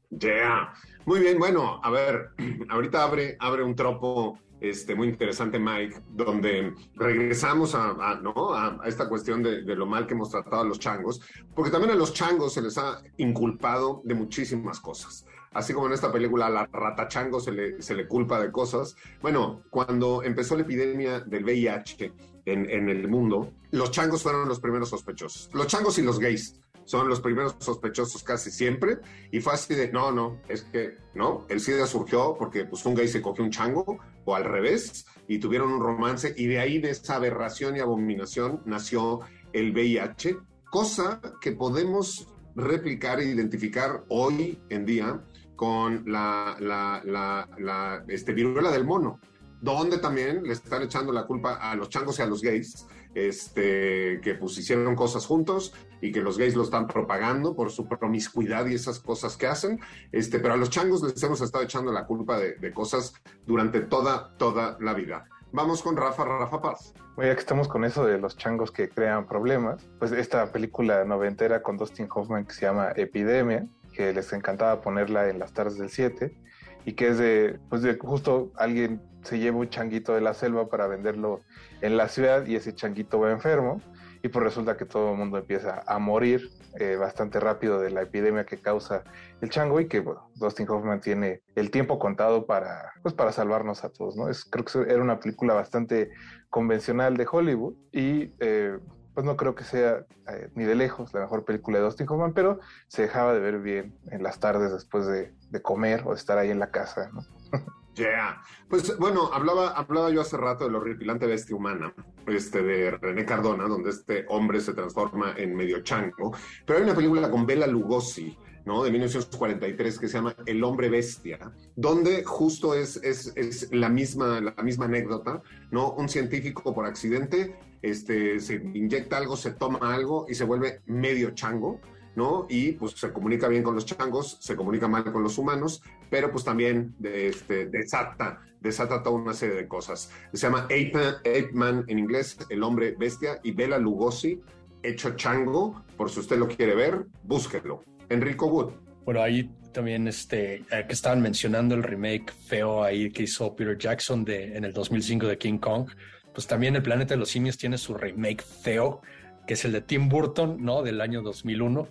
Speaker 2: Yeah. Muy bien, bueno, a ver, ahorita abre, abre un tropo este, muy interesante, Mike, donde regresamos a, ¿no? a, esta cuestión de, lo mal que hemos tratado a los changos, porque también a los changos se les ha inculpado de muchísimas cosas. Así como en esta película a la rata chango se le, culpa de cosas. Bueno, cuando empezó la epidemia del VIH en el mundo, los changos fueron los primeros sospechosos. Los changos y los gays son los primeros sospechosos casi siempre, y fue así de, no, no, es que, no, el SIDA surgió porque pues un gay se cogió un chango, o al revés, y tuvieron un romance, y de ahí de esa aberración y abominación nació el VIH, cosa que podemos replicar e identificar hoy en día con la, la, la, la este, viruela del mono donde también le están echando la culpa a los changos y a los gays, este, que pues hicieron cosas juntos y que los gays lo están propagando por su promiscuidad y esas cosas que hacen, este, pero a los changos les hemos estado echando la culpa de, de cosas durante toda, toda la vida. Vamos con Rafa, Rafa Paz.
Speaker 3: Oye, que estamos con eso de los changos que crean problemas, pues esta película noventera con Dustin Hoffman que se llama Epidemia, que les encantaba ponerla en las tardes del 7, y que es de, pues de justo alguien se lleva un changuito de la selva para venderlo en la ciudad y ese changuito va enfermo y pues resulta que todo el mundo empieza a morir eh, bastante rápido de la epidemia que causa el chango y que Dustin Hoffman tiene el tiempo contado para, pues, para salvarnos a todos, ¿no? Es, creo que era una película bastante convencional de Hollywood y eh, pues no creo que sea eh, ni de lejos la mejor película de Dustin Hoffman, pero se dejaba de ver bien en las tardes después de, de comer o de estar ahí en la casa, ¿no?
Speaker 2: Yeah. Pues bueno, hablaba, hablaba yo hace rato de la horripilante bestia humana, este, de René Cardona, donde este hombre se transforma en medio chango. Pero hay una película con Bela Lugosi, ¿no? De 1943 que se llama El hombre bestia, donde justo es, es, es la, misma, la misma anécdota, ¿no? Un científico por accidente este, se inyecta algo, se toma algo y se vuelve medio chango. ¿No? Y pues se comunica bien con los changos, se comunica mal con los humanos, pero pues también este, desata, desata toda una serie de cosas. Se llama Ape Man, en inglés, el hombre bestia, y Bela Lugosi, hecho chango, por si usted lo quiere ver, búsquelo. Enrico Wood.
Speaker 4: Bueno, ahí también este, que estaban mencionando el remake feo ahí que hizo Peter Jackson de, en el 2005 de King Kong, pues también el Planeta de los Simios tiene su remake feo, que es el de Tim Burton, ¿no? Del año 2001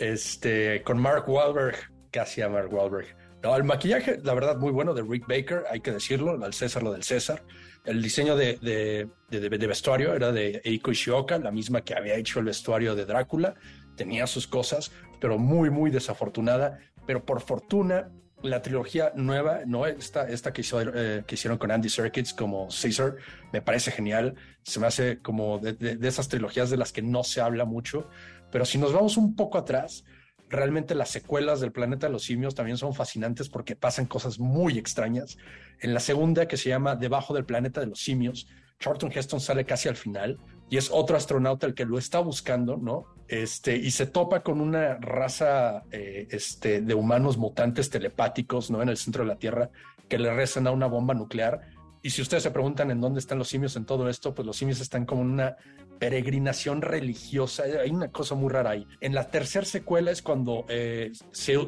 Speaker 4: este, con Mark Wahlberg, casi a Mark Wahlberg. No, el maquillaje, la verdad, muy bueno de Rick Baker, hay que decirlo, al César lo del César. El diseño de, vestuario era de Eiko Ishioka, la misma que había hecho el vestuario de Drácula. Tenía sus cosas, pero muy, muy desafortunada. Pero por fortuna, la trilogía nueva, no esta, esta que, eh, hicieron con Andy Serkis como Caesar, me parece genial. Se me hace como de, esas trilogías de las que no se habla mucho. Pero si nos vamos un poco atrás, realmente las secuelas del planeta de los simios también son fascinantes porque pasan cosas muy extrañas. En la segunda, que se llama Debajo del planeta de los simios, Charlton Heston sale casi al final y es otro astronauta el que lo está buscando, ¿no? Este, y se topa con una raza eh, este, de humanos mutantes telepáticos, ¿no? En el centro de la Tierra, que le rezan a una bomba nuclear. Y si ustedes se preguntan en dónde están los simios en todo esto, pues los simios están como en una peregrinación religiosa. Hay una cosa muy rara ahí. En la tercera secuela es cuando eh,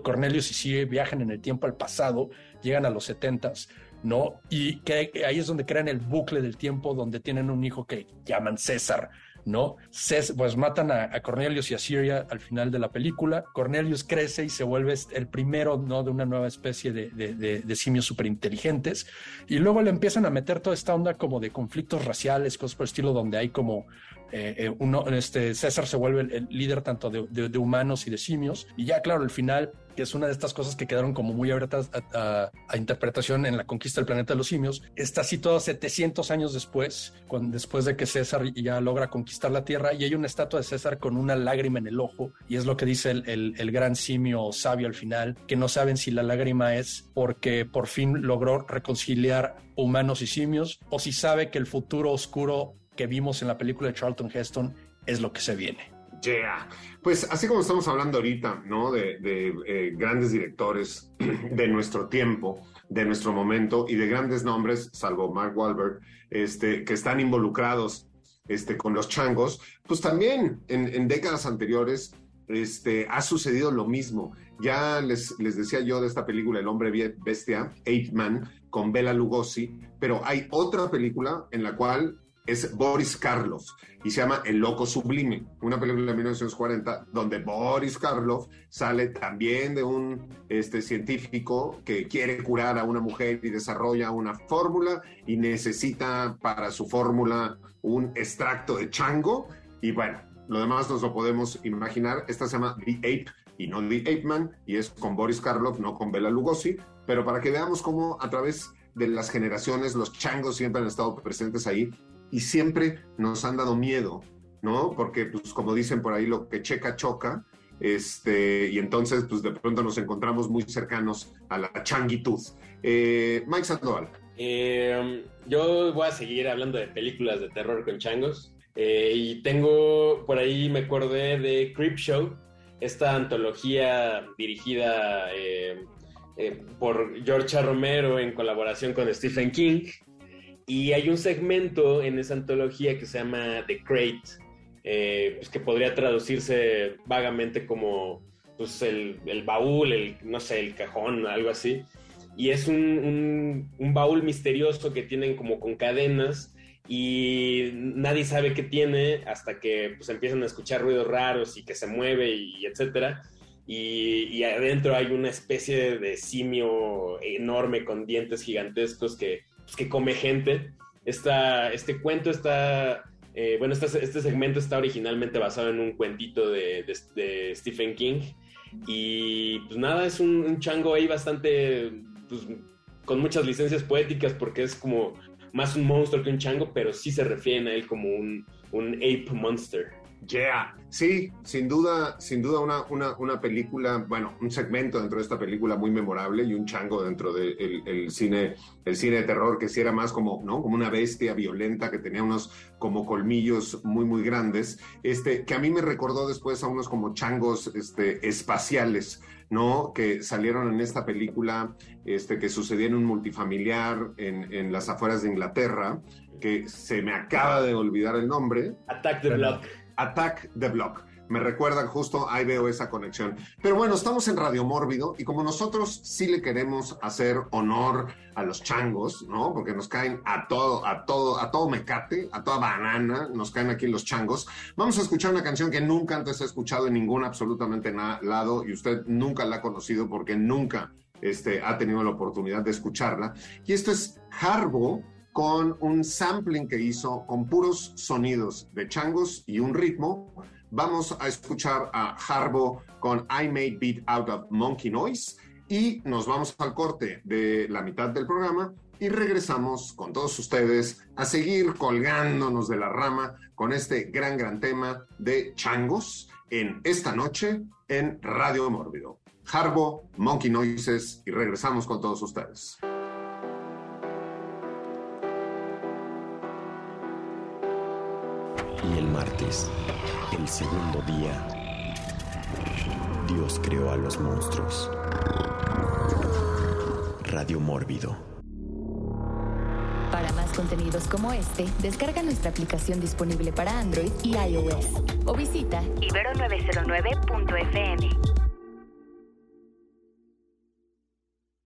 Speaker 4: Cornelius y Sigue viajan en el tiempo al pasado, llegan a los setentas, ¿no? Y que ahí es donde crean el bucle del tiempo, donde tienen un hijo que llaman César, ¿no? pues matan a, Cornelius y a Siria al final de la película. Cornelius crece y se vuelve el primero, ¿no? De una nueva especie de, de, de, de simios superinteligentes. Y luego le empiezan a meter toda esta onda como de conflictos raciales, cosas por el estilo, donde hay como eh, eh, este, César se vuelve el, líder tanto de, humanos y de simios. Y ya, claro, al final, que es una de estas cosas que quedaron como muy abiertas a, interpretación en la conquista del planeta de los simios, está situado 700 años después, después de que César ya logra conquistar la Tierra, y hay una estatua de César con una lágrima en el ojo, y es lo que dice el, el gran simio sabio al final, que no saben si la lágrima es porque por fin logró reconciliar humanos y simios, o si sabe que el futuro oscuro que vimos en la película de Charlton Heston es lo que se viene.
Speaker 2: Yeah. Pues así como estamos hablando ahorita, ¿no? De, de eh, grandes directores de nuestro tiempo, de nuestro momento y de grandes nombres, salvo Mark Wahlberg, este, que están involucrados este, con los changos, pues también en, en décadas anteriores este, ha sucedido lo mismo. Ya les, les decía yo de esta película El hombre bestia, Eight Man, con Bela Lugosi, pero hay otra película en la cual es Boris Karloff y se llama El Loco Sublime, una película de 1940 donde Boris Karloff sale también de un este, científico que quiere curar a una mujer y desarrolla una fórmula y necesita para su fórmula un extracto de chango y bueno, lo demás nos lo podemos imaginar. Esta se llama The Ape y no The Ape Man y es con Boris Karloff, no con Bela Lugosi, pero para que veamos cómo a través de las generaciones los changos siempre han estado presentes ahí y siempre nos han dado miedo, ¿no? Porque, pues, como dicen por ahí, lo que checa, choca, este, y entonces, pues, de pronto nos encontramos muy cercanos a la changuitud. Eh, Mike Sandoval.
Speaker 5: Eh, yo voy a seguir hablando de películas de terror con changos. Eh, y tengo, por ahí me acordé de Creep Show, esta antología dirigida eh, por George Romero en colaboración con Stephen King. Y hay un segmento en esa antología que se llama The Crate, pues que podría traducirse vagamente como pues, el, el, baúl, el, no sé, el cajón, algo así y es un, baúl misterioso que tienen como con cadenas y nadie sabe qué tiene hasta que pues empiezan a escuchar ruidos raros y que se mueve y, etcétera. Y, adentro hay una especie de simio enorme con dientes gigantescos que, pues, que come gente. este cuento está, eh, bueno, este, segmento está originalmente basado en un cuentito de, Stephen King. Y pues nada, es un, chango ahí bastante pues, con muchas licencias poéticas porque es como más un monstruo que un chango, pero sí se refieren a él como un ape monster.
Speaker 2: Yeah, sí, sin duda, sin duda una, una, una, película, bueno, un segmento dentro de esta película muy memorable y un chango dentro del el cine, el cine de terror que sí era más como, ¿no? Como una bestia violenta que tenía unos como colmillos muy, muy grandes, este, que a mí me recordó después a unos como changos este, espaciales, ¿no? Que salieron en esta película, este, que sucedía en un multifamiliar en, en las afueras de Inglaterra, que se me acaba de olvidar el nombre.
Speaker 5: Attack the Block.
Speaker 2: Attack the Block. Me recuerdan justo, ahí veo esa conexión. Pero bueno, estamos en Radio Mórbido y como nosotros sí le queremos hacer honor a los changos, ¿no? Porque nos caen a todo, a todo, a todo mecate, a toda banana, nos caen aquí los changos. Vamos a escuchar una canción que nunca antes he escuchado en ningún absolutamente lado y usted nunca la ha conocido porque nunca este, ha tenido la oportunidad de escucharla. Y esto es Harbo con un sampling que hizo con puros sonidos de changos y un ritmo. Vamos a escuchar a Harbo con I Made Beat Out of Monkey Noise y nos vamos al corte de la mitad del programa y regresamos con todos ustedes a seguir colgándonos de la rama con este gran, gran tema de changos en esta noche en Radio Mórbido. Harbo, Monkey Noises y regresamos con todos ustedes.
Speaker 6: Y el martes, el segundo día, Dios creó a los monstruos. Radio Mórbido.
Speaker 1: Para más contenidos como este, descarga nuestra aplicación disponible para Android y iOS o visita ibero909.fm.